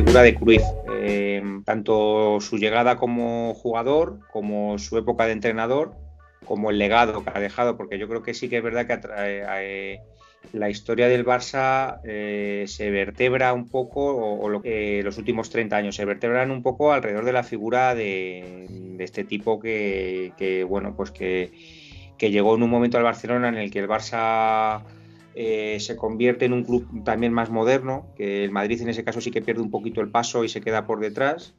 figura de Cruyff. Eh, tanto su llegada como jugador, como su época de entrenador, como el legado que ha dejado, porque yo creo que sí que es verdad que eh, la historia del Barça eh, se vertebra un poco, o, los últimos 30 años se vertebran un poco alrededor de la figura de, este tipo que, bueno, pues que, que llegó en un momento al Barcelona en el que el Barça eh, se convierte en un club también más moderno, que el Madrid en ese caso sí que pierde un poquito el paso y se queda por detrás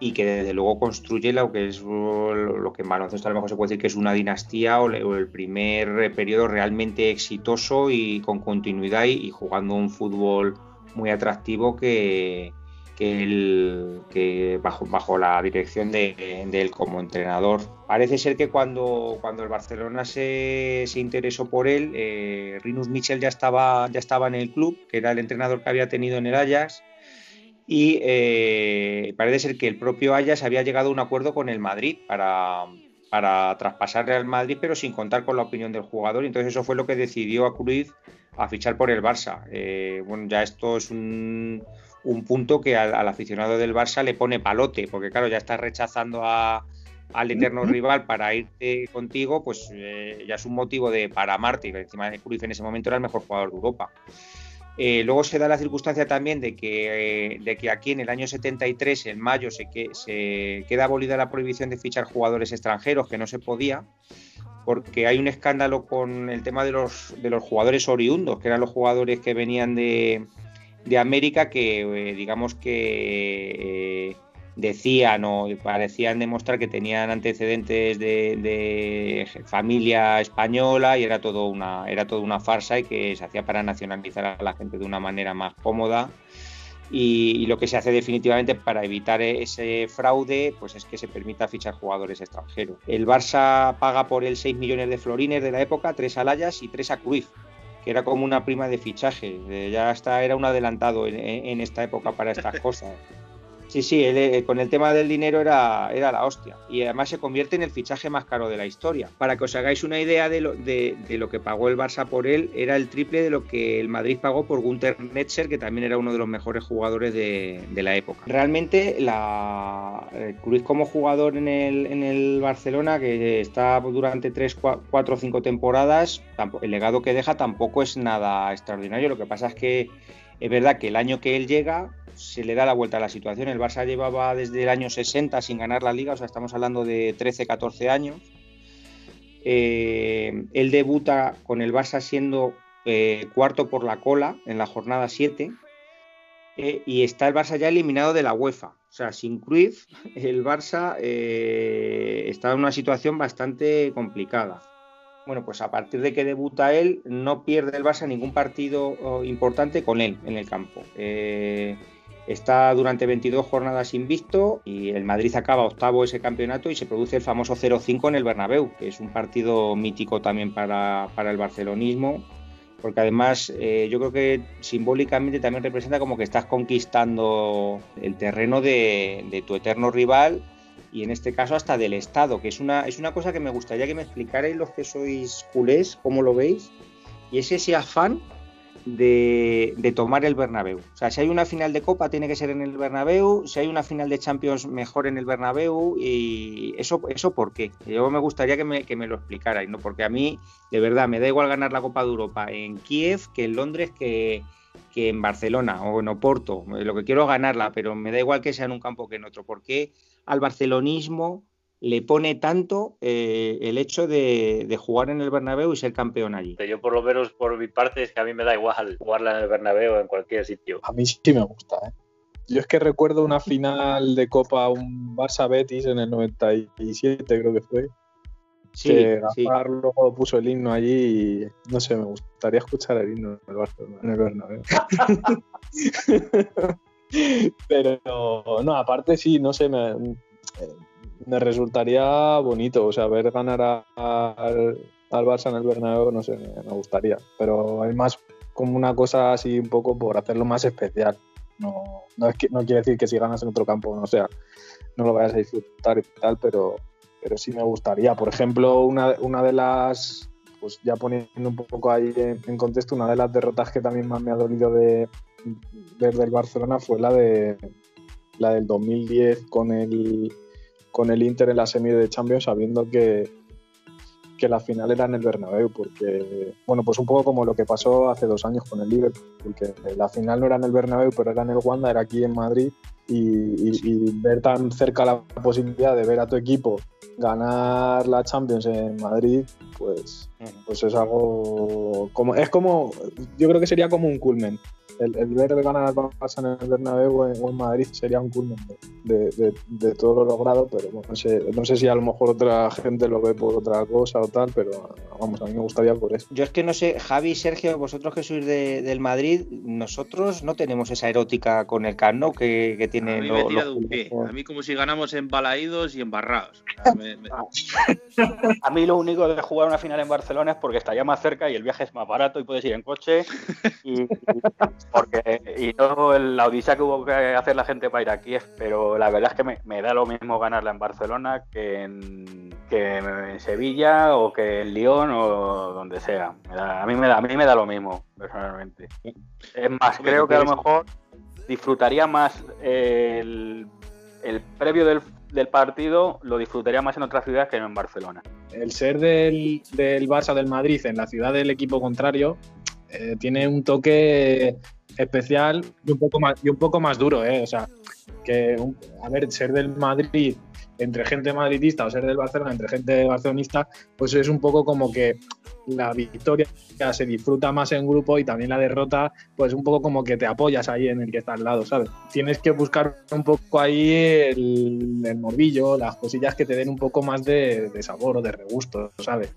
y que desde luego construye lo que es lo que en baloncesto a lo mejor se puede decir que es una dinastía o, el primer periodo realmente exitoso y con continuidad y jugando un fútbol muy atractivo que, que, que bajo, la dirección de, él como entrenador. Parece ser que cuando, el Barcelona se, interesó por él, eh, Rinus Michel ya estaba, en el club, que era el entrenador que había tenido en el Ajax, y eh, parece ser que el propio Ajax había llegado a un acuerdo con el Madrid para, para traspasarle al Madrid, pero sin contar con la opinión del jugador. Y entonces eso fue lo que decidió a Cruz a fichar por el Barça. Eh, bueno, ya esto es un, un punto que al, aficionado del Barça le pone palote, porque claro, ya estás rechazando al eterno rival para irte contigo, pues eh, ya es un motivo de para amarte. Encima de Cruyff en ese momento era el mejor jugador de Europa. Eh, luego se da la circunstancia también de que, eh, de que aquí en el año 73, en mayo, se, que, se queda abolida la prohibición de fichar jugadores extranjeros, que no se podía, porque hay un escándalo con el tema de los, de los jugadores oriundos, que eran los jugadores que venían de, de América que eh, digamos que eh, decían o parecían demostrar que tenían antecedentes de, familia española y era todo una era toda una farsa y que se hacía para nacionalizar a la gente de una manera más cómoda y, lo que se hace definitivamente para evitar ese fraude pues es que se permita fichar jugadores extranjeros. El Barça paga por el 6 millones de florines de la época, tres a Layas y tres a Cruyff que era como una prima de fichaje. Ya hasta era un adelantado en, esta época para estas cosas. Sí, sí, eh, con el tema del dinero era, era la hostia. Y además se convierte en el fichaje más caro de la historia. Para que os hagáis una idea de lo, de, lo que pagó el Barça por él, era el triple de lo que el Madrid pagó por Gunter Netzer, que también era uno de los mejores jugadores de, la época. Realmente, la, eh, Cruz como jugador en el, en el Barcelona, que está durante 3, 4 o 5 temporadas, el legado que deja tampoco es nada extraordinario. Lo que pasa es que es verdad que el año que él llega se le da la vuelta a la situación. El Barça llevaba desde el año 60 sin ganar la liga, o sea, estamos hablando de 13, 14 años. Eh, él debuta con el Barça siendo eh, cuarto por la cola en la jornada 7 eh, y está el Barça ya eliminado de la UEFA. O sea, sin Cruyff, el Barça está en una situación bastante complicada. Bueno, pues a partir de que debuta él, no pierde el Barça ningún partido oh, importante con él en el campo. Está durante 22 jornadas invicto y el Madrid acaba octavo ese campeonato y se produce el famoso 0-5 en el Bernabéu, que es un partido mítico también para, el barcelonismo, porque además eh, yo creo que simbólicamente también representa como que estás conquistando el terreno de, tu eterno rival y en este caso hasta del Estado, que es una, es una cosa que me gustaría que me explicarais los que sois culés, cómo lo veis, y es ese afán de, tomar el Bernabéu. O sea, si hay una final de Copa tiene que ser en el Bernabéu, si hay una final de Champions mejor en el Bernabéu y eso, eso ¿por qué? Yo me gustaría que me, que me lo explicarais, ¿no? Porque a mí, de verdad, me da igual ganar la Copa de Europa en Kiev que en Londres que, que en Barcelona o en Oporto. Lo que quiero es ganarla, pero me da igual que sea en un campo que en otro. ¿Por qué al barcelonismo le pone tanto eh, el hecho de, jugar en el Bernabéu y ser campeón allí. Yo por lo menos por mi parte es que a mí me da igual jugarla en el Bernabéu o en cualquier sitio. A mí sí me gusta. ¿eh? Yo es que recuerdo una final de Copa, un Barça Betis en el 97 creo que fue. Sí, que Gaspar puso el himno allí y no sé, me gustaría escuchar el himno en el Bernabéu. Pero no, aparte sí, no sé, me, me resultaría bonito, o sea, ver ganar al, Barça en el Bernabéu, no sé, me, gustaría, pero hay más como una cosa así un poco por hacerlo más especial. No, no, es que, no quiere decir que si ganas en otro campo, no sea, no lo vayas a disfrutar y tal, pero, pero sí me gustaría. Por ejemplo, una, una de las, pues ya poniendo un poco ahí en, contexto, una de las derrotas que también más me ha dolido de, desde el Barcelona fue la de la del 2010 con el con el Inter en la semi de Champions, sabiendo que, que la final era en el Bernabéu, porque, bueno, pues un poco como lo que pasó hace dos años con el Liverpool, porque la final no era en el Bernabéu, pero era en el Wanda, era aquí en Madrid, y, ver tan cerca la posibilidad de ver a tu equipo ganar la Champions en Madrid, pues, pues es algo como es como yo creo que sería como un culmen el, el ver ganar al Barça en el Bernabéu o en, Madrid sería un culmen de, de, todo lo logrado, pero no, sé, no sé si a lo mejor otra gente lo ve por otra cosa o tal, pero vamos, a mí me gustaría por eso. Yo es que no sé, Javi, Sergio, vosotros que sois del Madrid, nosotros no tenemos esa erótica con el Cano que, que tiene... A mí me un pie, a mí como si ganamos en balaídos y embarrados. a mí lo único de jugar una final en Barcelona es porque estaría más cerca y el viaje es más barato y puedes ir en coche y porque y no la odisea que hubo que hacer la gente para ir aquí, pero la verdad es que me, da lo mismo ganarla en Barcelona que en, Sevilla o que en Lyon o donde sea. a, mí me da, a mí me da lo mismo, personalmente. Es más, creo que a lo mejor disfrutaría más el, previo del, partido, lo disfrutaría más en otras ciudades que no en Barcelona. El ser del, del Barça del Madrid en la ciudad del equipo contrario eh, tiene un toque especial y un poco más, y un poco más duro, ¿eh? O sea, que, a ver, ser del Madrid entre gente madridista o ser del Barcelona entre gente barcelonista, pues es un poco como que la victoria se disfruta más en grupo y también la derrota, pues un poco como que te apoyas ahí en el que está al lado, ¿sabes? Tienes que buscar un poco ahí el, el morbillo, las cosillas que te den un poco más de, de sabor o de regusto, ¿sabes?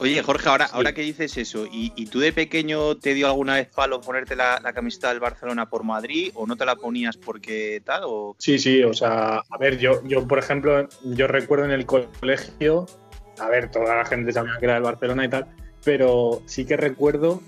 Oye, Jorge, ahora, ahora que dices eso, ¿y, tú de pequeño te dio alguna vez palo ponerte la, camiseta del Barcelona por Madrid o no te la ponías porque tal? O... Sí, sí, o sea, a ver, yo, yo por ejemplo, yo recuerdo en el colegio, a ver, toda la gente sabía que era del Barcelona y tal, pero sí que recuerdo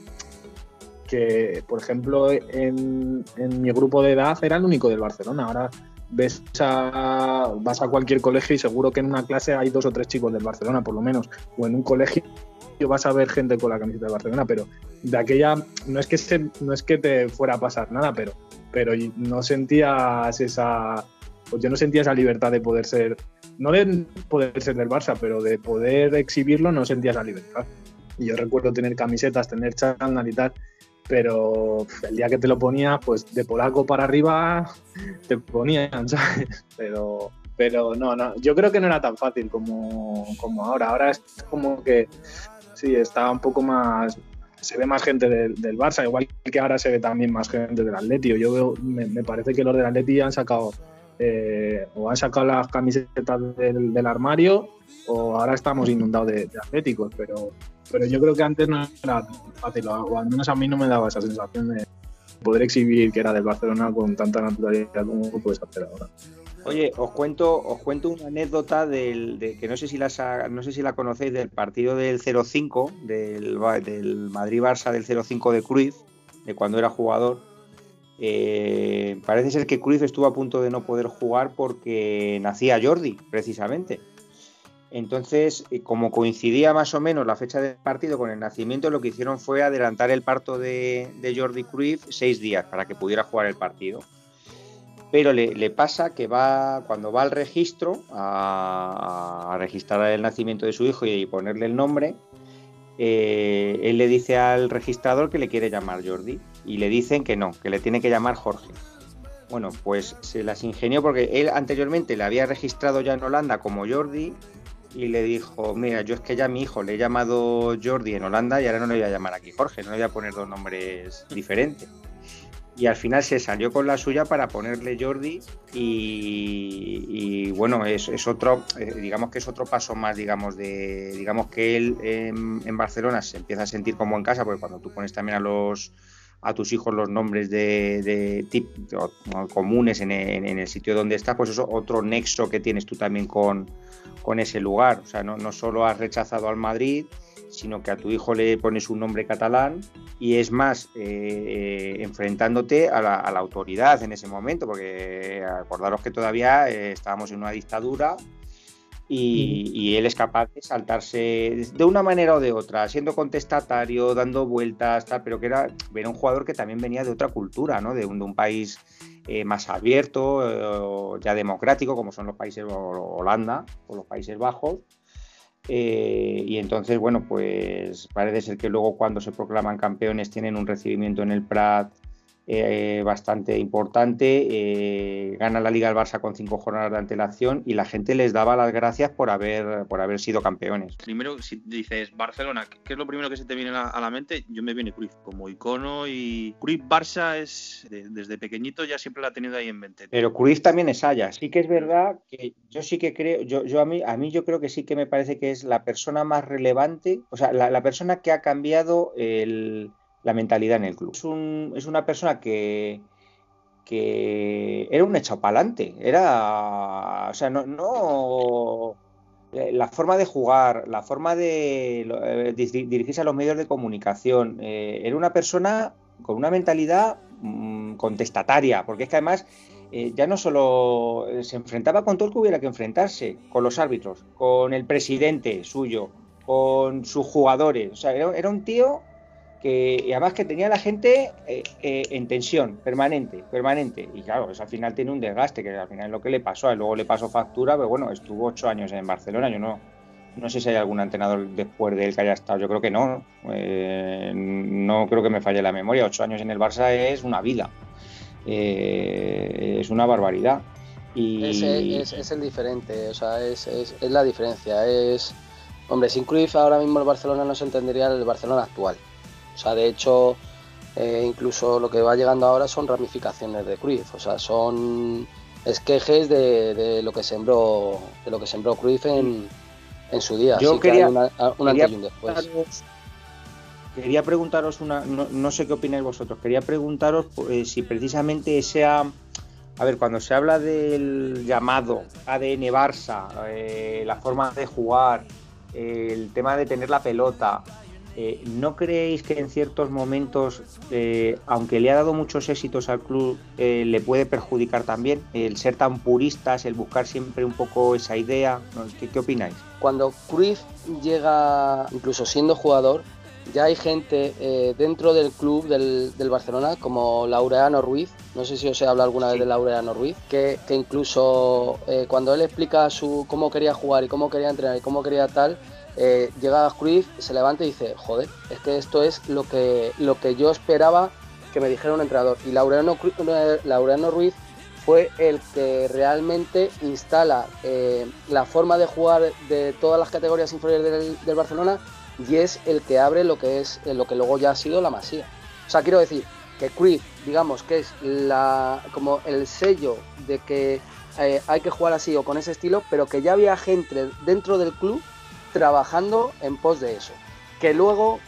que, por ejemplo, en, en mi grupo de edad era el único del Barcelona. Ahora ves a, vas a cualquier colegio y seguro que en una clase hay dos o tres chicos del Barcelona, por lo menos, o en un colegio vas a ver gente con la camiseta de Barcelona, pero de aquella no es que no es que te fuera a pasar nada, pero pero no sentías esa pues yo no sentía esa libertad de poder ser no de poder ser del Barça, pero de poder exhibirlo no sentía esa libertad. Y yo recuerdo tener camisetas, tener chándal y tal, pero el día que te lo ponías, pues de polaco para arriba te ponían, ¿sabes? Pero, pero no, no, yo creo que no era tan fácil como, como ahora. Ahora es como que sí, está un poco más, se ve más gente del, Barça, igual que ahora se ve también más gente del Atleti. Yo veo, me, parece que los del Atleti han sacado eh, o han sacado las camisetas del, armario o ahora estamos inundados de, de atléticos, pero pero yo creo que antes no era fácil, o al menos a mí no me daba esa sensación de poder exhibir que era del Barcelona con tanta naturalidad como puedes hacer ahora. Oye, os cuento, os cuento una anécdota del, de, que no sé si la no sé si la conocéis del partido del 0-5 del, del Madrid-Barça del 0-5 de Cruz, de cuando era jugador. Eh, parece ser que Cruz estuvo a punto de no poder jugar porque nacía Jordi, precisamente. Entonces, eh, como coincidía más o menos la fecha del partido con el nacimiento, lo que hicieron fue adelantar el parto de, Jordi Cruyff seis días para que pudiera jugar el partido. Pero le, pasa que va, cuando va al registro a, registrar el nacimiento de su hijo y ponerle el nombre, eh, él le dice al registrador que le quiere llamar Jordi y le dicen que no, que le tiene que llamar Jorge. Bueno, pues se las ingenió porque él anteriormente le había registrado ya en Holanda como Jordi y le dijo, mira, yo es que ya a mi hijo le he llamado Jordi en Holanda y ahora no le voy a llamar aquí Jorge, no le voy a poner dos nombres diferentes. Y al final se salió con la suya para ponerle Jordi y, bueno, es, es, otro, eh, digamos que es otro paso más, digamos, de, digamos que él en, Barcelona se empieza a sentir como en casa, porque cuando tú pones también a los a tus hijos los nombres de, de, comunes en, el sitio donde está, pues eso otro nexo que tienes tú también con, con ese lugar. O sea, no, no solo has rechazado al Madrid, sino que a tu hijo le pones un nombre catalán y es más, eh, eh, enfrentándote a la, autoridad en ese momento, porque acordaros que todavía eh, estábamos en una dictadura y, él es capaz de saltarse de una manera o de otra, siendo contestatario, dando vueltas, tal, pero que era, era un jugador que también venía de otra cultura, ¿no? de, un, país eh, más abierto, eh, ya democrático, como son los países Holanda o los Países Bajos. Eh, y entonces, bueno, pues parece ser que luego cuando se proclaman campeones tienen un recibimiento en el Prat eh, bastante importante. Eh, gana la Liga el Barça con cinco jornadas de antelación y la gente les daba las gracias por haber, por haber sido campeones. Primero, si dices Barcelona, ¿qué es lo primero que se te viene a la mente? Yo me viene Cruz como icono y Cruz Barça es desde pequeñito ya siempre la ha tenido ahí en mente. Pero Cruz también es Haya. Sí que es verdad que yo sí que creo, yo, yo a mí, a mí yo creo que sí que me parece que es la persona más relevante, o sea, la persona que ha cambiado el la mentalidad en el club. Es, una persona que, que era un echado para adelante, era, o sea, no, no, la forma de jugar, la forma de eh, dirigirse a los medios de comunicación, eh, era una persona con una mentalidad mm, contestataria, porque es que además eh, ya no solo se enfrentaba con todo el que hubiera que enfrentarse, con los árbitros, con el presidente suyo, con sus jugadores, o sea, era un tío que y además que tenía la gente eh, eh, en tensión permanente, permanente. Y claro, eso al final tiene un desgaste, que al final es lo que le pasó. A luego le pasó factura, pero bueno, estuvo ocho años en Barcelona. Yo no, no sé si hay algún entrenador después de él que haya estado. Yo creo que no. Eh, no creo que me falle la memoria. Ocho años en el Barça es una vida. es una barbaridad. Y... Es, es, el diferente, o sea, es, es, la diferencia. Es, hombre, sin Cruyff ahora mismo el Barcelona no se entendería el Barcelona actual. O sea, de hecho, eh, incluso lo que va llegando ahora son ramificaciones de Cruyff, o sea, son esquejes de, lo que sembró de lo que sembró Cruyff en, su día. Yo quería, después. Quería preguntaros una, no, sé qué opináis vosotros, quería preguntaros eh, si precisamente sea, a ver, cuando se habla del llamado ADN Barça, eh, la forma de jugar, el tema de tener la pelota, eh, ¿No creéis que en ciertos momentos, eh, aunque le ha dado muchos éxitos al club, eh, le puede perjudicar también el ser tan puristas, el buscar siempre un poco esa idea? ¿Qué, opináis? Cuando Cruyff llega, incluso siendo jugador, ya hay gente dentro del club del, Barcelona, como Laureano Ruiz, no sé si os he hablado alguna vez de Laureano Ruiz, que, incluso cuando él explica su, cómo quería jugar y cómo quería entrenar y cómo quería tal, eh, llega Cruyff, se levanta y dice, joder, es que esto es lo que, lo que yo esperaba que me dijera un entrenador. Y Laureano, Laureano Ruiz fue el que realmente instala eh, la forma de jugar de todas las categorías inferiores del, Barcelona y es el que abre lo que es lo que luego ya ha sido la masía. O sea, quiero decir que Cruyff, digamos que es la, como el sello de que eh, hay que jugar así o con ese estilo, pero que ya había gente dentro del club trabajando en pos de eso. Que luego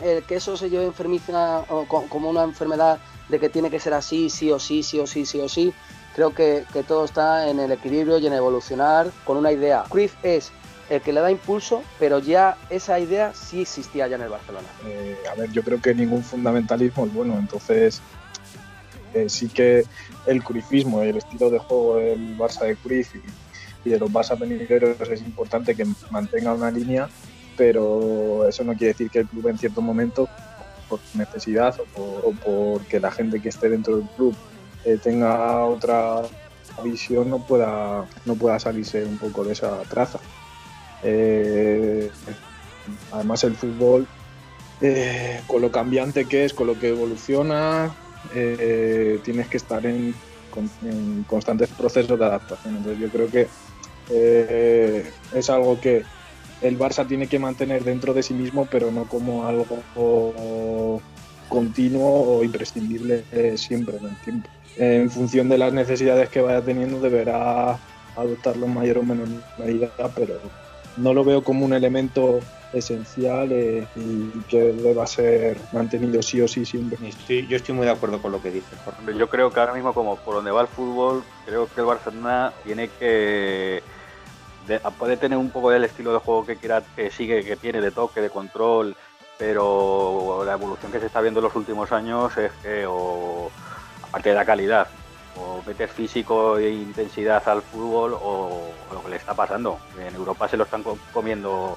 el que eso se lleve enfermiza como una enfermedad de que tiene que ser así, sí o sí, sí o sí, sí o sí, creo que, todo está en el equilibrio y en evolucionar con una idea. Cruyff es el que le da impulso, pero ya esa idea sí existía ya en el Barcelona. Eh, a ver, yo creo que ningún fundamentalismo es bueno, entonces eh, sí que el Cruyffismo, el estilo de juego del Barça de Cruyff y de los Barça venideros es importante que mantenga una línea, pero eso no quiere decir que el club en cierto momento, por necesidad o, por, porque la gente que esté dentro del club eh, tenga otra visión, no pueda, no pueda salirse un poco de esa traza. Eh, además el fútbol, eh, con lo cambiante que es, con lo que evoluciona, tienes que estar en, constantes procesos de adaptación. Entonces yo creo que eh, es algo que el Barça tiene que mantener dentro de sí mismo, pero no como algo continuo o imprescindible eh, siempre en el tiempo. En función de las necesidades que vaya teniendo, deberá adoptarlo en mayor o menor medida, pero no lo veo como un elemento esencial eh, y que deba ser mantenido sí o sí siempre. yo estoy muy de acuerdo con lo que dice Jorge. Yo creo que ahora mismo, como por donde va el fútbol, creo que el Barcelona tiene que puede tener un poco del estilo de juego que quiera, que sigue, que tiene de toque, de control, pero la evolución que se está viendo en los últimos años es que, o, aparte de la calidad, o metes físico e intensidad al fútbol o, lo que le está pasando. En Europa se lo están comiendo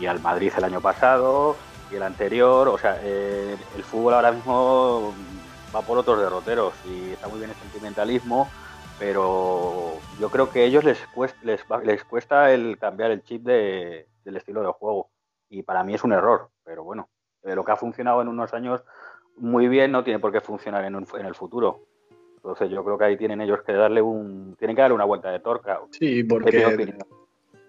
y al Madrid el año pasado y el anterior. O sea, eh, el fútbol ahora mismo va por otros derroteros y está muy bien el sentimentalismo, pero yo creo que a ellos les cuesta, les, cuesta el cambiar el chip del estilo de juego y para mí es un error, pero bueno, lo que ha funcionado en unos años muy bien no tiene por qué funcionar en, en el futuro. Entonces yo creo que ahí tienen ellos que darle un, tienen que darle una vuelta de torca. Sí, porque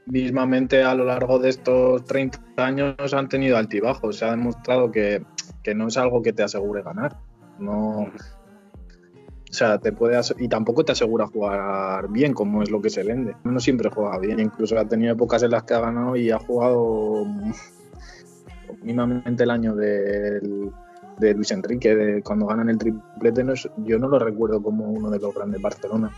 mismamente a lo largo de estos 30 años han tenido altibajos. Se ha demostrado que, que no es algo que te asegure ganar. No. O sea, te puede y tampoco te asegura jugar bien, como es lo que se vende. No siempre juega bien, incluso ha tenido épocas en las que ha ganado y ha jugado mínimamente el año del de Luis Enrique, de cuando ganan el triplete, no yo no lo recuerdo como uno de los grandes Barcelona.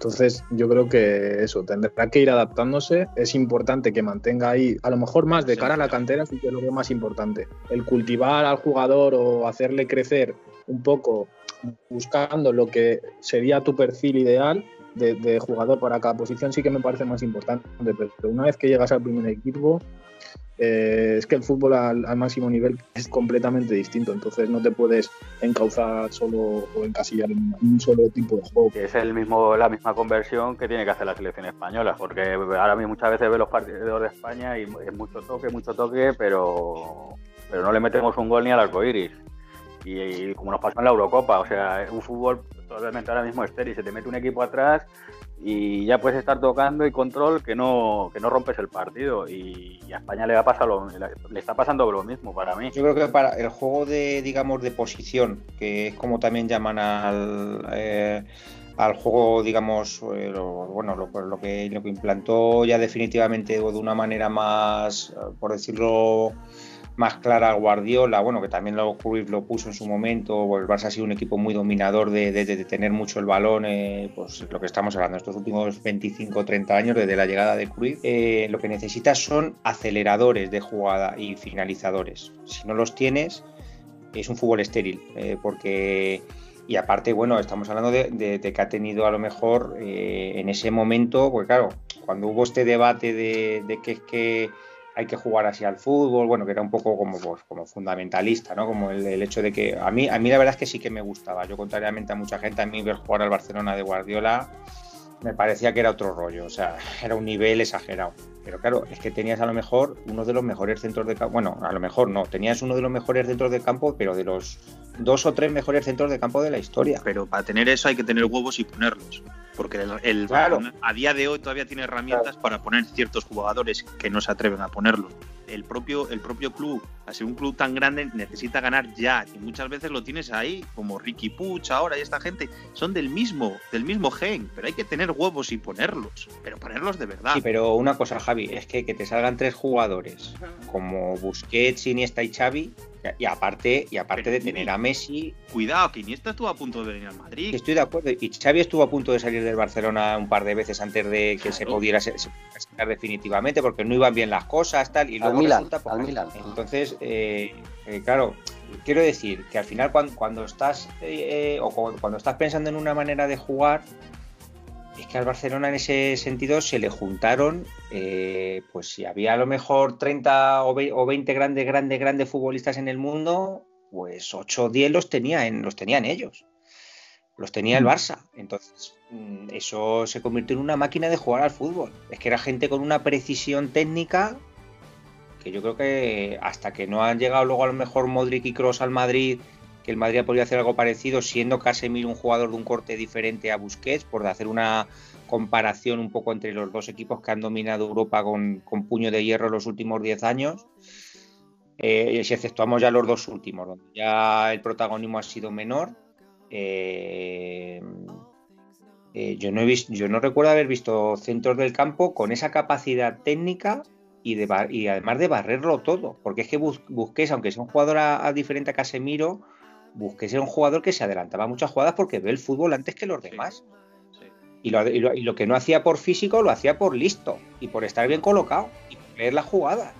Entonces, yo creo que eso, tendrá que ir adaptándose. Es importante que mantenga ahí, a lo mejor más de cara a la cantera, sí que es lo que más importante. El cultivar al jugador o hacerle crecer un poco buscando lo que sería tu perfil ideal de, de jugador para cada posición, sí que me parece más importante. Pero una vez que llegas al primer equipo, eh, es que el fútbol al, máximo nivel es completamente distinto, entonces no te puedes encauzar solo o encasillar en un solo tipo de juego. es el mismo, la misma conversión que tiene que hacer la selección española, porque ahora mismo muchas veces ve los partidos de España y es mucho toque, mucho toque, pero, pero no le metemos un gol ni al arco iris. Y, como nos pasó en la Eurocopa, o sea, un fútbol totalmente ahora mismo estéril, se te mete un equipo atrás y ya puedes estar tocando y control que no, que no rompes el partido y, a España le va a pasar lo, le está pasando lo mismo para mí. Yo creo que para el juego de digamos de posición, que es como también llaman al eh, al juego, digamos, eh, bueno, lo, lo, que, lo que implantó ya definitivamente de una manera más, por decirlo, más clara Guardiola, bueno, que también lo, lo puso en su momento, el Barça ha sido un equipo muy dominador de, tener mucho el balón, eh, pues lo que estamos hablando, estos últimos 25 o 30 años desde la llegada de Cruyff, eh, lo que necesitas son aceleradores de jugada y finalizadores. Si no los tienes, es un fútbol estéril, eh, porque... Y aparte, bueno, estamos hablando de, que ha tenido a lo mejor en ese momento, pues claro, cuando hubo este debate de, que es que hay que jugar así al fútbol, bueno, que era un poco como, pues, como fundamentalista, ¿no? Como el, hecho de que a mí, a mí la verdad es que sí que me gustaba. Yo, contrariamente a mucha gente, a mí ver jugar al Barcelona de Guardiola me parecía que era otro rollo, o sea, era un nivel exagerado. Pero claro, es que tenías a lo mejor uno de los mejores centros de campo, bueno, a lo mejor no, tenías uno de los mejores centros de campo, pero de los dos o tres mejores centros de campo de la historia. Pero para tener eso hay que tener huevos y ponerlos porque el, a día de hoy todavía tiene herramientas para poner ciertos jugadores que no se atreven a ponerlos. El propio, el propio club, al ser un club tan grande, necesita ganar ya, y muchas veces lo tienes ahí, como Ricky Puch ahora y esta gente, son del mismo, del mismo gen, pero hay que tener huevos y ponerlos, pero ponerlos de verdad. Sí, pero una cosa, Javi, es que que te salgan tres jugadores como Busquets, Iniesta y Xavi, y aparte, y aparte de tener a Messi. Cuidado, que Iniesta estuvo a punto de venir al Madrid. Estoy de acuerdo. Y Xavi estuvo a punto de salir del Barcelona un par de veces antes de que se pudiera sacar definitivamente, porque no iban bien las cosas, tal. Y luego resulta. Pues, entonces, eh, eh, claro, quiero decir que al final cuando, cuando estás eh, o cuando estás pensando en una manera de jugar, es que al Barcelona en ese sentido se le juntaron, eh, pues si había a lo mejor 30 o 20 grandes, grandes, grandes futbolistas en el mundo, pues 8 o 10 los, tenían, los tenían ellos. Los tenía el mm. Barça. Entonces, mm, eso se convirtió en una máquina de jugar al fútbol. Es que era gente con una precisión técnica que yo creo que hasta que no han llegado luego a lo mejor Modric y Cross al Madrid que el Madrid podría hacer algo parecido, siendo Casemiro un jugador de un corte diferente a Busquets, por hacer una comparación un poco entre los dos equipos que han dominado Europa con, puño de hierro los últimos 10 años. Eh, si exceptuamos ya los dos últimos, donde ya el protagonismo ha sido menor. Eh, eh, yo, no he visto, yo no recuerdo haber visto centros del campo con esa capacidad técnica y, de, y además de barrerlo todo, porque es que Busquets, aunque sea un jugador a diferente a Casemiro, busqué ser un jugador que se adelantaba muchas jugadas porque ve el fútbol antes que los demás. Y, lo, que no hacía por físico lo hacía por listo y por estar bien colocado y por leer la jugada.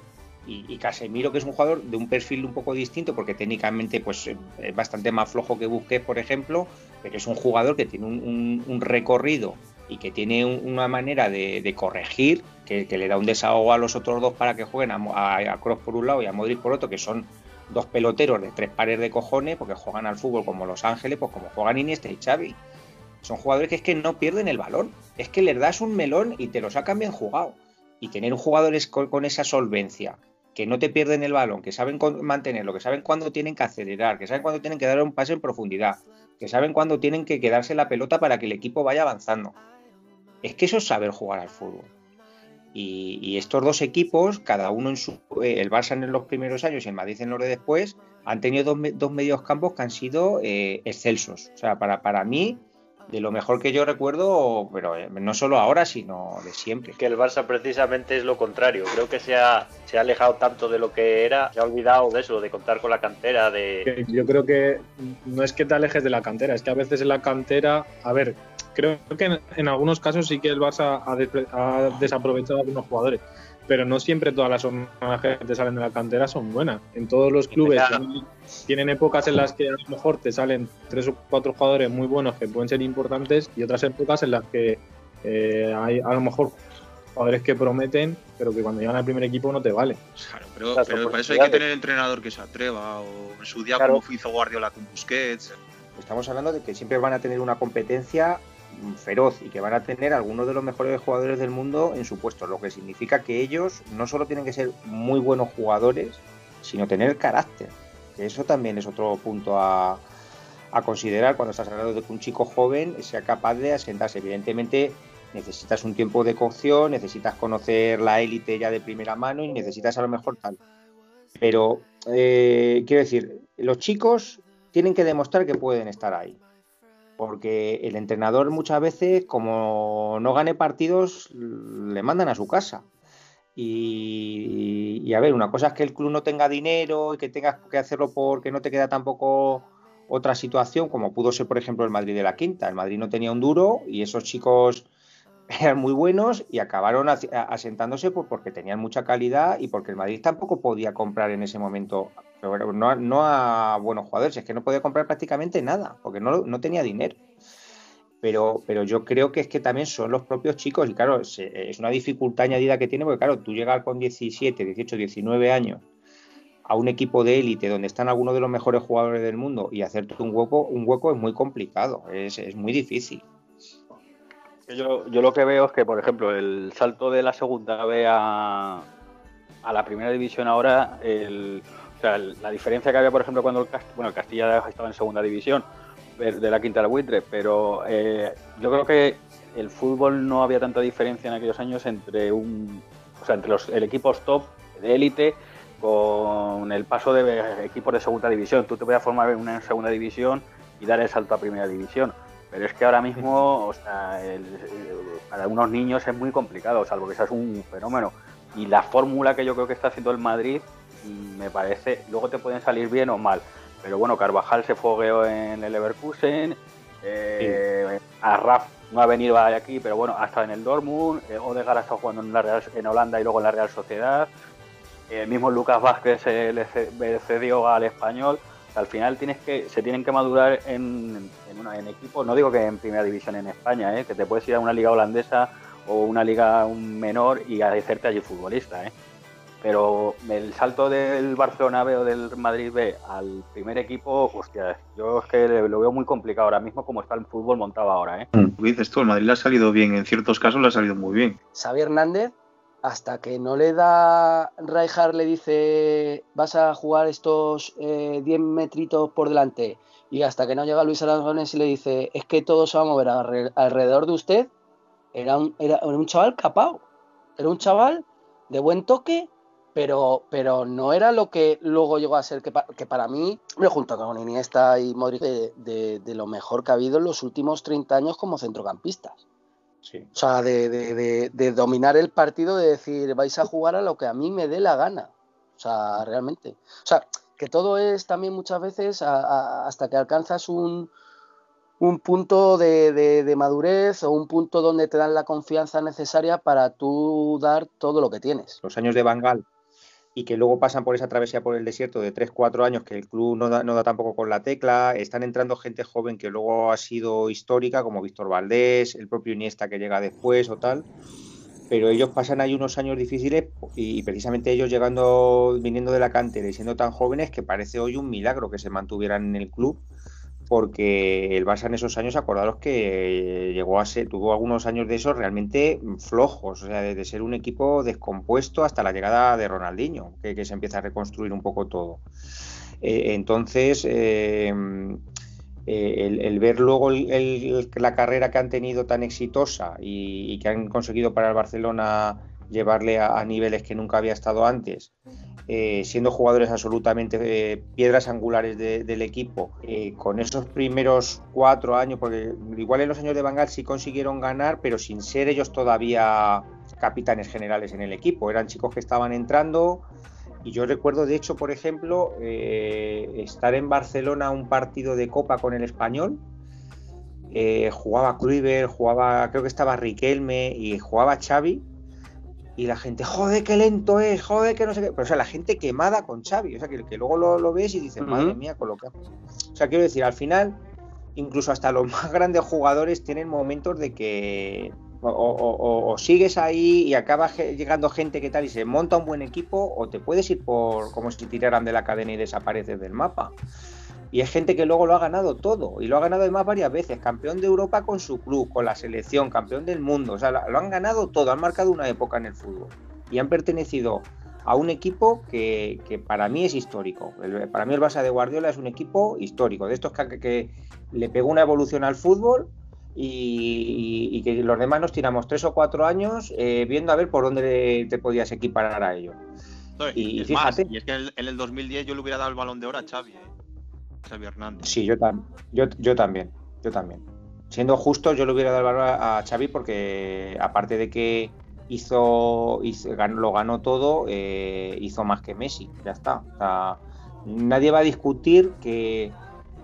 Y, Casemiro, que es un jugador de un perfil un poco distinto, porque técnicamente pues, es bastante más flojo que Busquets, por ejemplo, pero es un jugador que tiene un, recorrido y que tiene una manera de, corregir, que, le da un desahogo a los otros dos para que jueguen a, a, Cross por un lado y a Modric por otro, que son dos peloteros de tres pares de cojones, porque juegan al fútbol como Los Ángeles, pues como juegan Iniesta y Xavi. Son jugadores que es que no pierden el balón, es que les das un melón y te lo sacan bien jugado. Y tener jugadores con esa solvencia, que no te pierden el balón, que saben mantenerlo, que saben cuándo tienen que acelerar, que saben cuándo tienen que dar un pase en profundidad, que saben cuándo tienen que quedarse la pelota para que el equipo vaya avanzando. Es que eso es saber jugar al fútbol. Y, estos dos equipos, cada uno en su. Eh, el Barça en los primeros años y el Madrid en los de después, han tenido dos, dos medios campos que han sido eh, excelsos. O sea, para, para mí, de lo mejor que yo recuerdo, pero eh, no solo ahora, sino de siempre. Que el Barça precisamente es lo contrario. Creo que se ha, se ha alejado tanto de lo que era, se ha olvidado de eso, de contar con la cantera. de Yo creo que no es que te alejes de la cantera, es que a veces en la cantera, a ver, creo que en, algunos casos sí que el Barça ha desaprovechado a algunos jugadores pero no siempre todas las hormonas que te salen de la cantera son buenas. En todos los clubes tienen épocas en las que a lo mejor te salen tres o cuatro jugadores muy buenos que pueden ser importantes y otras épocas en las que eh, hay a lo mejor jugadores que prometen, pero que cuando llegan al primer equipo no te vale. Claro, pero, pero para eso hay que tener entrenador que se atreva, o en su día como hizo Guardiola con Busquets. Estamos hablando de que siempre van a tener una competencia feroz y que van a tener algunos de los mejores jugadores del mundo en su puesto, lo que significa que ellos no solo tienen que ser muy buenos jugadores, sino tener carácter, que eso también es otro punto a, considerar cuando estás hablando de que un chico joven sea capaz de asentarse. Evidentemente necesitas un tiempo de cocción, necesitas conocer la élite ya de primera mano y necesitas a lo mejor tal. Pero eh, quiero decir, los chicos tienen que demostrar que pueden estar ahí porque el entrenador muchas veces, como no gane partidos, le mandan a su casa. Y, a ver, una cosa es que el club no tenga dinero y que tengas que hacerlo porque no te queda tampoco otra situación, como pudo ser, por ejemplo, el Madrid de la Quinta. El Madrid no tenía un duro y esos chicos eran muy buenos y acabaron asentándose porque tenían mucha calidad y porque el Madrid tampoco podía comprar en ese momento, pero no, no a buenos jugadores, es que no podía comprar prácticamente nada, porque no, no tenía dinero. Pero, pero yo creo que es que también son los propios chicos y claro, es una dificultad añadida que tiene porque claro, tú llegas con 17, 18, 19 años a un equipo de élite donde están algunos de los mejores jugadores del mundo y hacerte un hueco, un hueco es muy complicado, es, es muy difícil. Yo, lo que veo es que, por ejemplo, el salto de la segunda B a, la primera división ahora, o sea, la diferencia que había, por ejemplo, cuando el, bueno, el Castilla estaba en segunda división, de la quinta al buitre, pero eh, yo creo que el fútbol no había tanta diferencia en aquellos años entre un, o sea, entre los el equipos top de élite con el paso de equipos de segunda división. Tú te podías formar en una segunda división y dar el salto a primera división. Pero es que ahora mismo, o sea, para unos niños es muy complicado, salvo que seas un fenómeno. Y la fórmula que yo creo que está haciendo el Madrid, me parece, luego te pueden salir bien o mal. Pero bueno, Carvajal se fogueó en el Leverkusen, eh, a Raf no ha venido aquí, pero bueno, ha estado en el Dortmund, eh, Odegaard ha estado jugando en, la en Holanda y luego en la Real Sociedad. El mismo Lucas Vázquez se le cedió al español al final tienes que, se tienen que madurar en, en, una, en equipo, no digo que en primera división en España, ¿eh? que te puedes ir a una liga holandesa o una liga menor y hacerte allí futbolista, ¿eh? Pero el salto del Barcelona B o del Madrid B al primer equipo, hostia, yo es que lo veo muy complicado ahora mismo como está el fútbol montado ahora. ¿eh? Mm. Dices tú, el Madrid le ha salido bien, en ciertos casos le ha salido muy bien. Xavi Hernández hasta que no le da Rijkaard le dice vas a jugar estos 10 eh, metritos por delante y hasta que no llega Luis Aragones y le dice es que todo se va a mover alrededor de usted era un, era un chaval capao era un chaval de buen toque pero, pero no era lo que luego llegó a ser que, que para mí junto con Iniesta y Modric de, de lo mejor que ha habido en los últimos 30 años como centrocampistas o sea, de, dominar el partido, de decir, vais a jugar a lo que a mí me dé la gana. O sea, realmente. O sea, que todo es también muchas veces hasta que alcanzas un, un punto de, madurez o un punto donde te dan la confianza necesaria para tú dar todo lo que tienes. Los años de Bangal y que luego pasan por esa travesía por el desierto de 3-4 años que el club no da, no da tampoco con la tecla, están entrando gente joven que luego ha sido histórica, como Víctor Valdés, el propio Iniesta que llega después o tal, pero ellos pasan ahí unos años difíciles y precisamente ellos llegando, viniendo de la cantera y siendo tan jóvenes que parece hoy un milagro que se mantuvieran en el club porque el Barça en esos años, acordaros que llegó a ser, tuvo algunos años de esos realmente flojos, o sea, de, ser un equipo descompuesto hasta la llegada de Ronaldinho, que, se empieza a reconstruir un poco todo. Eh, entonces, eh, eh, el, ver luego la carrera que han tenido tan exitosa y, que han conseguido para el Barcelona llevarle a, niveles que nunca había estado antes, eh, siendo jugadores absolutamente eh, piedras angulares del equipo, con esos primeros cuatro años, porque igual en los años de Bangal sí consiguieron ganar, pero sin ser ellos todavía capitanes generales en el equipo, eran chicos que estaban entrando y yo recuerdo, de hecho, por ejemplo, eh, estar en Barcelona un partido de Copa con el Español. Eh, jugaba Kluivert, jugaba, creo que estaba Riquelme y jugaba Xavi. Y la gente, joder, qué lento es, joder, que no sé qué. Pero, o sea, la gente quemada con Xavi. O sea, que, que luego lo, ves y dices, madre mía, con lo que O sea, quiero decir, al final, incluso hasta los más grandes jugadores tienen momentos de que o, sigues ahí y acaba llegando gente que tal y se monta un buen equipo, o te puedes ir por como si tiraran de la cadena y desapareces del mapa. Y es gente que luego lo ha ganado todo, y lo ha ganado además varias veces, campeón de Europa con su club, con la selección, campeón del mundo, o sea, lo han ganado todo, han marcado una época en el fútbol y han pertenecido a un equipo que, para mí es histórico. para mí el Barça de Guardiola es un equipo histórico, de estos que, que le pegó una evolución al fútbol y, que los demás nos tiramos tres o cuatro años eh, viendo a ver por dónde te podías equiparar a ello. y, fíjate, y es que en el 2010 yo le hubiera dado el balón de oro a Xavi, ¿eh? Xavi Hernández. Sí, yo, yo, yo también, yo también. Siendo justo, yo le hubiera dado el balón a Xavi porque aparte de que hizo, lo ganó todo, eh, hizo más que Messi, ya está. nadie va a discutir que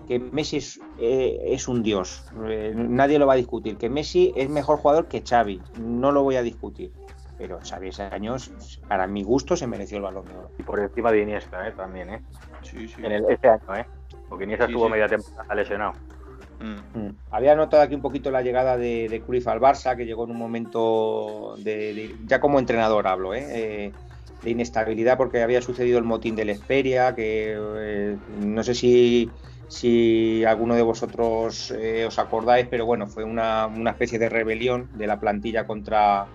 que Messi es, eh, un dios, eh, nadie lo va a discutir, que Messi es mejor jugador que Xavi, no lo voy a discutir, pero Xavi ese años, para mi gusto, se mereció el balón de oro. Y por encima de Iniesta, ¿eh? también, ¿eh? Sí, sí. En el, este año, ¿eh? Porque Iniesta estuvo media temporada lesionado. Mm. Mm. Había notado aquí un poquito la llegada de, de Cruyff al Barça, que llegó en un momento de, ya como entrenador hablo, ¿eh? de inestabilidad porque había sucedido el motín del Esperia, que no sé si si alguno de vosotros eh, os acordáis, pero bueno, fue una, especie de rebelión de la plantilla contra,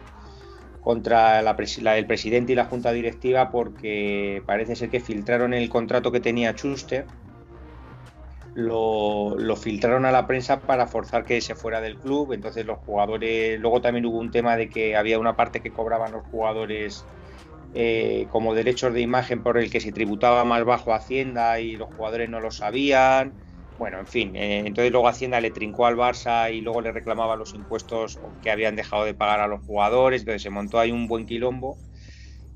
contra la, el presidente y la junta directiva porque parece ser que filtraron el contrato que tenía Schuster, lo, lo, filtraron a la prensa para forzar que se fuera del club, entonces los jugadores, luego también hubo un tema de que había una parte que cobraban los jugadores eh, como derechos de imagen por el que se tributaba más bajo Hacienda y los jugadores no lo sabían. Bueno, en fin, eh, entonces luego Hacienda le trincó al Barça y luego le reclamaba los impuestos que habían dejado de pagar a los jugadores, entonces se montó ahí un buen quilombo.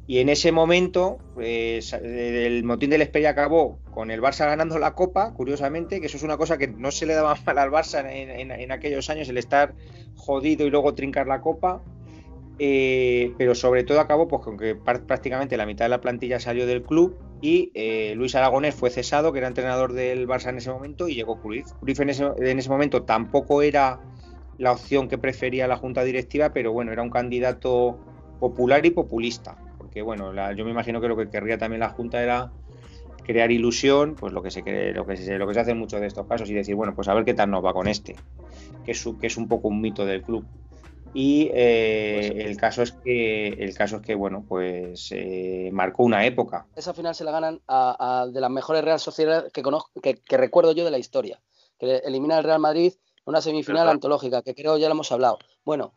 Y en ese momento, eh, el motín del Esperia acabó con el Barça ganando la Copa, curiosamente, que eso es una cosa que no se le daba mal al Barça en aquellos años, el estar jodido y luego trincar la Copa. Eh, pero sobre todo acabó pues, con que prácticamente la mitad de la plantilla salió del club y eh, Luis Aragonés fue cesado, que era entrenador del Barça en ese momento, y llegó Cruyff. Cruyff en ese, momento tampoco era la opción que prefería la junta directiva, pero bueno, era un candidato popular y populista, porque bueno, yo me imagino que lo que querría también la junta era crear ilusión, pues lo que se lo que se, lo que se hace en muchos de estos casos y decir, bueno, pues a ver qué tal nos va con este, que es, que es un poco un mito del club. Y eh, pues el caso es que el caso es que bueno, pues eh, marcó una época. Esa final se la ganan a, de las mejores Real Sociedad que conozco, que, recuerdo yo de la historia, que elimina al Real Madrid una semifinal antológica, que creo ya lo hemos hablado. Bueno,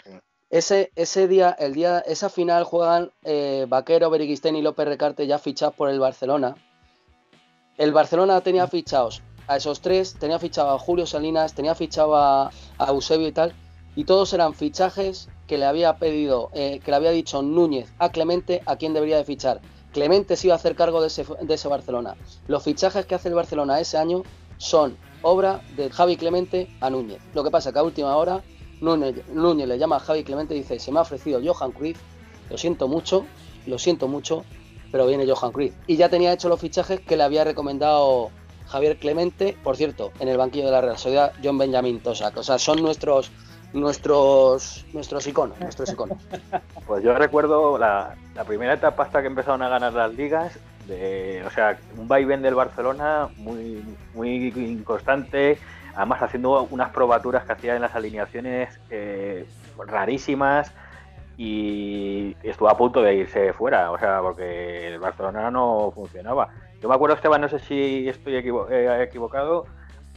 ese, ese día, el día, esa final juegan eh, Vaquero, Beriguistén y López Recarte ya fichados por el Barcelona. El Barcelona tenía fichados a esos tres, tenía fichado a Julio Salinas, tenía fichado a, a Eusebio y tal y todos eran fichajes que le había pedido, eh, que le había dicho Núñez a Clemente a quién debería de fichar. Clemente se iba a hacer cargo de ese, de ese Barcelona. Los fichajes que hace el Barcelona ese año son obra de Javi Clemente a Núñez. Lo que pasa que a última hora Núñez, le llama a Javi Clemente y dice, se me ha ofrecido Johan Cruyff, lo siento mucho, lo siento mucho, pero viene Johan Cruyff. Y ya tenía hecho los fichajes que le había recomendado Javier Clemente, por cierto, en el banquillo de la Real Sociedad, John Benjamin Tosak. O sea, son nuestros nuestros nuestros iconos, nuestros iconos. Pues yo recuerdo la, primera etapa hasta que empezaron a ganar las ligas, de, o sea, un vaivén del Barcelona muy, muy inconstante, además haciendo unas probaturas que hacía en las alineaciones eh, rarísimas y estuvo a punto de irse fuera, o sea, porque el Barcelona no funcionaba. Yo me acuerdo, Esteban, no sé si estoy eh, equivocado,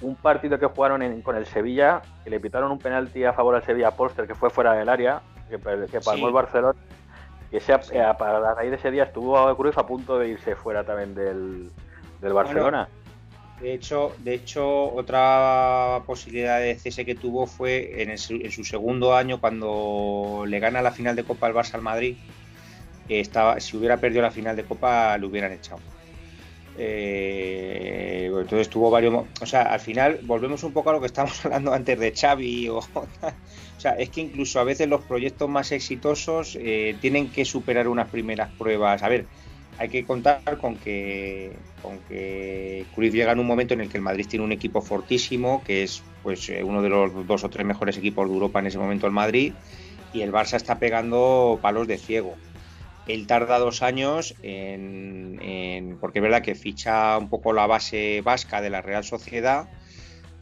un partido que jugaron con el Sevilla, que le pitaron un penalti a favor al Sevilla Polster, que fue fuera del área, que, palmó el Barcelona. Y ese, para la raíz de ese día estuvo Cruz a punto de irse fuera también del, Barcelona. De hecho, de hecho, otra posibilidad de cese que tuvo fue en, su segundo año cuando le gana la final de Copa al Barça al Madrid. estaba, si hubiera perdido la final de Copa, lo hubieran echado. Eh, entonces tuvo varios. O sea, al final volvemos un poco a lo que estábamos hablando antes de Xavi. O, o sea, es que incluso a veces los proyectos más exitosos eh, tienen que superar unas primeras pruebas. A ver, hay que contar con que, con que Cruz llega en un momento en el que el Madrid tiene un equipo fortísimo, que es pues eh, uno de los dos o tres mejores equipos de Europa en ese momento el Madrid, y el Barça está pegando palos de ciego. Él tarda dos años en, porque es verdad que ficha un poco la base vasca de la Real Sociedad,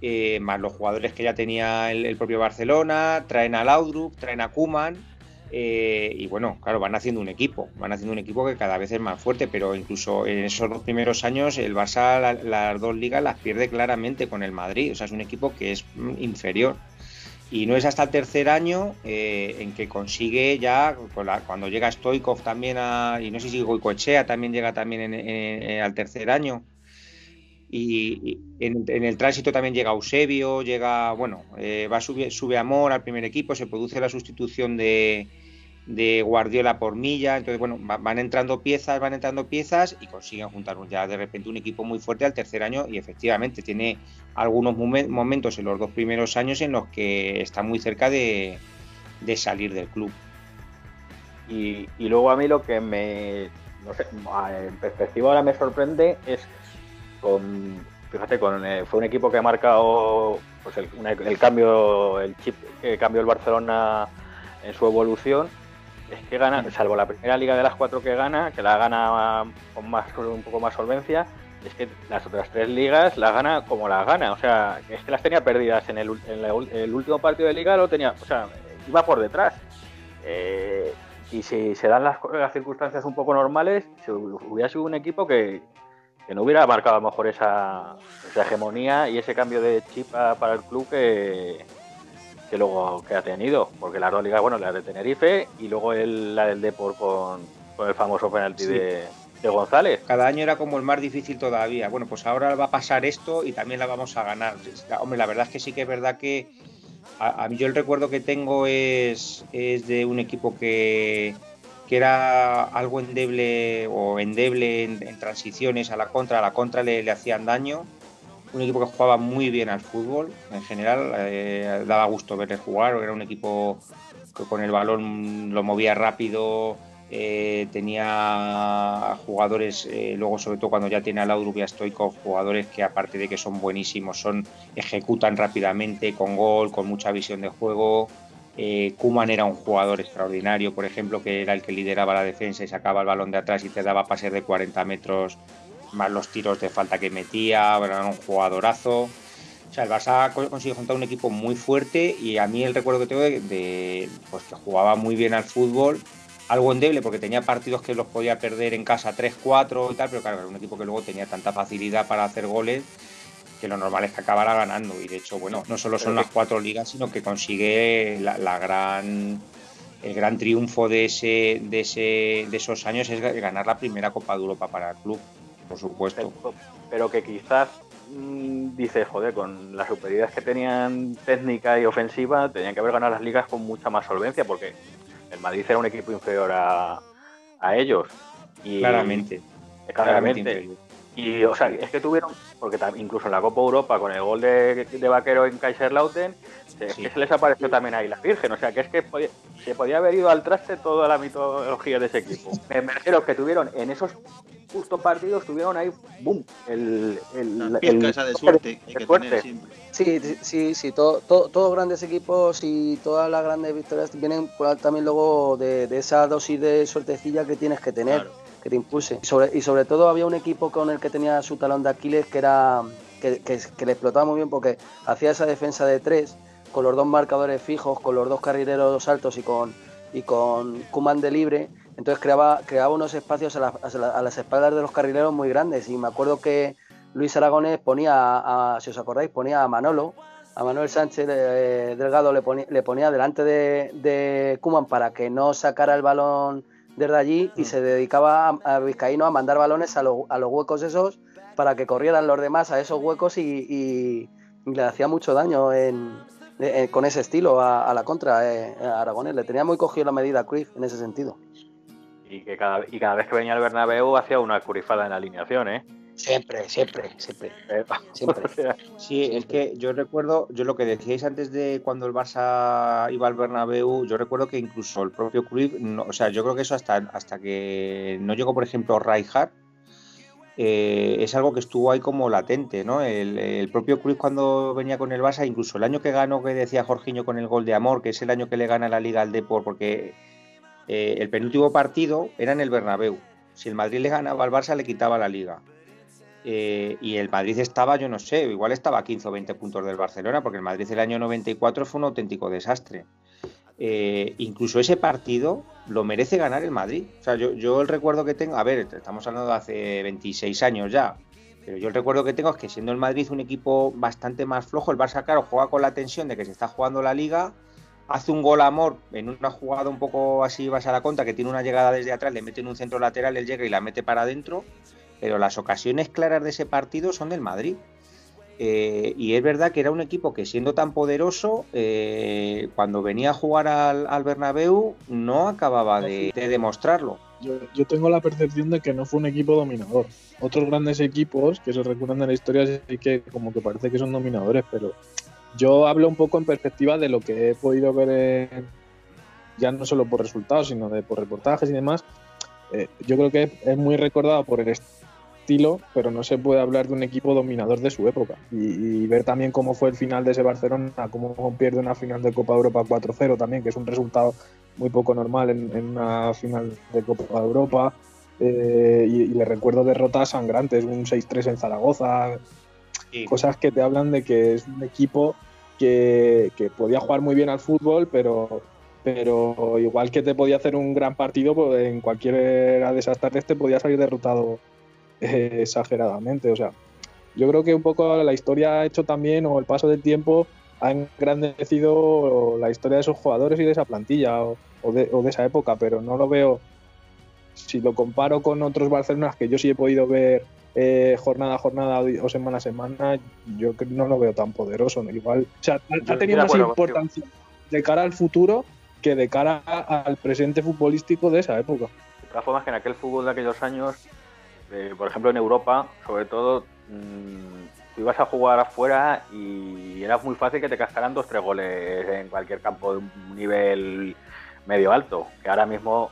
eh, más los jugadores que ya tenía el, propio Barcelona, traen a Laudrup, traen a Kuman, eh, y bueno, claro, van haciendo un equipo, van haciendo un equipo que cada vez es más fuerte, pero incluso en esos dos primeros años el Barça las dos ligas las pierde claramente con el Madrid, o sea, es un equipo que es inferior. Y no es hasta el tercer año eh, en que consigue ya, cuando llega Stoikov también a, y no sé si Goicoechea también llega también al tercer año. Y, en, el tránsito también llega Eusebio, llega, bueno, eh, va sube, sube Amor al primer equipo, se produce la sustitución de, de Guardiola por Milla, entonces bueno, van entrando piezas, van entrando piezas y consiguen juntar ya de repente un equipo muy fuerte al tercer año y efectivamente tiene algunos momentos en los dos primeros años en los que está muy cerca de, salir del club. Y, luego a mí lo que me, no sé, en perspectiva ahora me sorprende es con, fíjate, con, eh, fue un equipo que ha marcado pues el, el cambio, el chip que cambió el Barcelona en su evolución es que gana, salvo la primera liga de las cuatro que gana, que la gana con más un poco más solvencia, es que las otras tres ligas la gana como la gana. O sea, es que las tenía perdidas en el, último partido de liga, lo tenía, o sea, iba por detrás. Eh, y si se dan las, circunstancias un poco normales, hubiera sido un equipo que, no hubiera marcado a lo mejor esa, esa hegemonía y ese cambio de chip para el club que, que luego que ha tenido, porque la ligas, bueno, la de Tenerife y luego el, la del Depor con, con el famoso penalti de, González. Cada año era como el más difícil todavía. Bueno, pues ahora va a pasar esto y también la vamos a ganar. Hombre, la verdad es que sí que es verdad que a, mí yo el recuerdo que tengo es, es de un equipo que, que era algo endeble o endeble en, transiciones a la contra, a la contra le, le hacían daño un equipo que jugaba muy bien al fútbol en general, eh, daba gusto verle jugar, era un equipo que con el balón lo movía rápido, eh, tenía jugadores, eh, luego sobre todo cuando ya tiene a Laudrup y a Stoikov, jugadores que aparte de que son buenísimos, son ejecutan rápidamente, con gol, con mucha visión de juego. Kuman era un jugador extraordinario, por ejemplo, que era el que lideraba la defensa y sacaba el balón de atrás y te daba pases de 40 metros más los tiros de falta que metía, era un jugadorazo. O sea, el Barça consiguió juntar un equipo muy fuerte y a mí el recuerdo que tengo de, pues que jugaba muy bien al fútbol, algo endeble porque tenía partidos que los podía perder en casa 3-4 y tal, pero claro, era un equipo que luego tenía tanta facilidad para hacer goles que lo normal es que acabara ganando y de hecho, bueno, no solo son las cuatro ligas, sino que consigue la, gran el gran triunfo de ese, de ese de esos años es ganar la primera Copa de Europa para el club por supuesto. Pero, que quizás mm, dice, joder, con las superioridades que tenían técnica y ofensiva, tenían que haber ganado las ligas con mucha más solvencia, porque el Madrid era un equipo inferior a, ellos. Y, claramente. Claramente. Y, o sea, es que tuvieron, porque incluso en la Copa Europa, con el gol de, de Vaquero en Kaiserlauten, es que se les apareció también ahí la Virgen. O sea, que es que se podía haber ido al traste toda la mitología de ese equipo. Me, refiero que tuvieron en esos justos partidos, tuvieron ahí, boom, el. el, el, esa de suerte que tener siempre. Sí, sí, sí, todo, todos grandes equipos y todas las grandes victorias vienen también luego de, esa dosis de suertecilla que tienes que tener que te impulse. Y sobre, todo había un equipo con el que tenía su talón de Aquiles que era que, le explotaba muy bien porque hacía esa defensa de tres con los dos marcadores fijos, con los dos carrileros altos y con y con Kuman de libre, entonces creaba, creaba unos espacios a, las espaldas de los carrileros muy grandes y me acuerdo que Luis Aragones ponía, a, si os acordáis, ponía a Manolo, a Manuel Sánchez eh, Delgado le ponía, le ponía delante de, de Kuman para que no sacara el balón desde allí y se dedicaba a, Vizcaíno a mandar balones a, a, los huecos esos para que corrieran los demás a esos huecos y, le hacía mucho daño con ese estilo a, la contra eh, a Aragonés. Le tenía muy cogido la medida a Cruyff en ese sentido. Y que cada, y cada vez que venía el Bernabéu hacía una curifada en la alineación, ¿eh? Siempre, siempre, siempre. siempre. Sí, es que yo recuerdo, yo lo que decíais antes de cuando el Barça iba al Bernabéu, yo recuerdo que incluso el propio Cruyff, o sea, yo creo que eso hasta, hasta que no llegó, por ejemplo, Rijkaard, eh, es algo que estuvo ahí como latente, ¿no? El, propio Cruyff cuando venía con el Barça, incluso el año que ganó, que decía Jorginho con el gol de amor, que es el año que le gana la Liga al Depor, porque eh, el penúltimo partido era en el Bernabéu. Si el Madrid le ganaba al Barça, le quitaba la Liga. Eh, y el Madrid estaba, yo no sé, igual estaba a 15 o 20 puntos del Barcelona, porque el Madrid el año 94 fue un auténtico desastre. Eh, incluso ese partido lo merece ganar el Madrid. O sea, yo, el recuerdo que tengo, a ver, estamos hablando de hace 26 años ya, pero yo el recuerdo que tengo es que siendo el Madrid un equipo bastante más flojo, el Barça, claro, juega con la tensión de que se está jugando la liga, hace un gol amor en una jugada un poco así, vas a la conta, que tiene una llegada desde atrás, le mete en un centro lateral, él llega y la mete para adentro pero las ocasiones claras de ese partido son del Madrid. Eh, y es verdad que era un equipo que siendo tan poderoso, eh, cuando venía a jugar al, al Bernabéu no acababa de, demostrarlo. Yo, tengo la percepción de que no fue un equipo dominador. Otros grandes equipos que se recuerdan de la historia sí que como que parece que son dominadores, pero yo hablo un poco en perspectiva de lo que he podido ver ya no solo por resultados, sino de por reportajes y demás. Eh, yo creo que es muy recordado por el pero no se puede hablar de un equipo dominador de su época. Y, ver también cómo fue el final de ese Barcelona, cómo pierde una final de Copa Europa 4-0 también, que es un resultado muy poco normal en, una final de Copa Europa. Eh, y, le recuerdo derrotas sangrantes, un 6-3 en Zaragoza, cosas que te hablan de que es un equipo que, que podía jugar muy bien al fútbol, pero pero igual que te podía hacer un gran partido, pues en cualquiera de esas tardes te podía salir derrotado exageradamente. O sea, yo creo que un poco la historia ha hecho también, o el paso del tiempo, ha engrandecido la historia de esos jugadores y de esa plantilla o, de, esa época, pero no lo veo. Si lo comparo con otros Barcelonas que yo sí he podido ver eh, jornada a jornada o semana a semana, yo no lo veo tan poderoso. Igual, o sea, ha, tenido más importancia de cara al futuro que de cara al presente futbolístico de esa época. De todas formas, que en aquel fútbol de aquellos años por ejemplo, en Europa, sobre todo, mm, tú ibas a jugar afuera y era muy fácil que te cascaran dos tres goles en cualquier campo de un nivel medio alto. Que ahora mismo,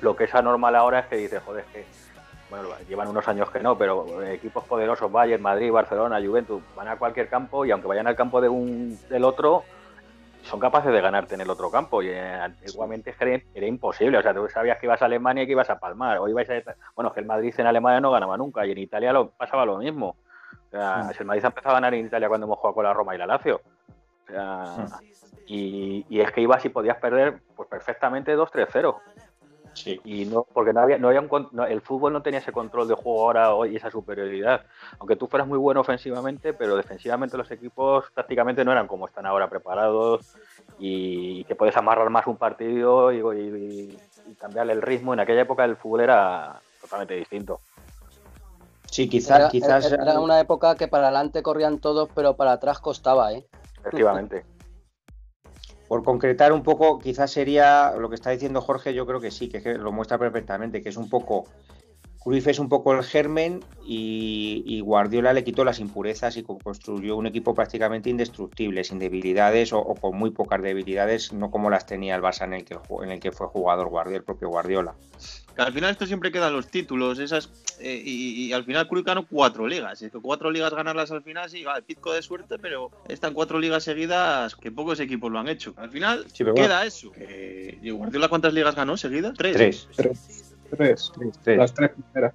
lo, que es anormal ahora es que dices, joder, es que bueno, llevan unos años que no, pero equipos poderosos, Bayern, Madrid, Barcelona, Juventus, van a cualquier campo y aunque vayan al campo de un, del otro, son capaces de ganarte en el otro campo. Y eh, antiguamente era imposible. O sea, tú sabías que ibas a Alemania y que ibas a palmar. O ibas a... Bueno, que el Madrid en Alemania no ganaba nunca. Y en Italia lo pasaba lo mismo. O sea, si el Madrid ha empezado a ganar en Italia cuando hemos jugado con la Roma y la Lazio. O sea, y, y, es que ibas y podías perder pues perfectamente 2-3-0. Y no, porque no había, no había un, el fútbol no tenía ese control de juego ahora y esa superioridad. Aunque tú fueras muy bueno ofensivamente, pero defensivamente los equipos prácticamente no eran como están ahora preparados y, que puedes amarrar más un partido y, cambiarle el ritmo. En aquella época el fútbol era totalmente distinto. Sí, quizás era, quizás era una época que para adelante corrían todos, pero para atrás costaba, ¿eh? Efectivamente. Por concretar un poco, quizás sería lo que está diciendo Jorge, yo creo que sí, que, lo muestra perfectamente, que es un poco Cruyff es un poco el germen y, Guardiola le quitó las impurezas y construyó un equipo prácticamente indestructible, sin debilidades o, con muy pocas debilidades, no como las tenía el Barça en el que, en el que fue jugador Guardiola, el propio Guardiola. al final esto siempre quedan los títulos, esas eh, y, al final Cruyff ganó cuatro ligas. Y cuatro ligas ganarlas al final, sí, va, el pico de suerte, pero están cuatro ligas seguidas que pocos equipos lo han hecho. Al final queda eso. Guardiola cuántas ligas ganó seguidas? Tres. Tres. Tres. Las tres primeras.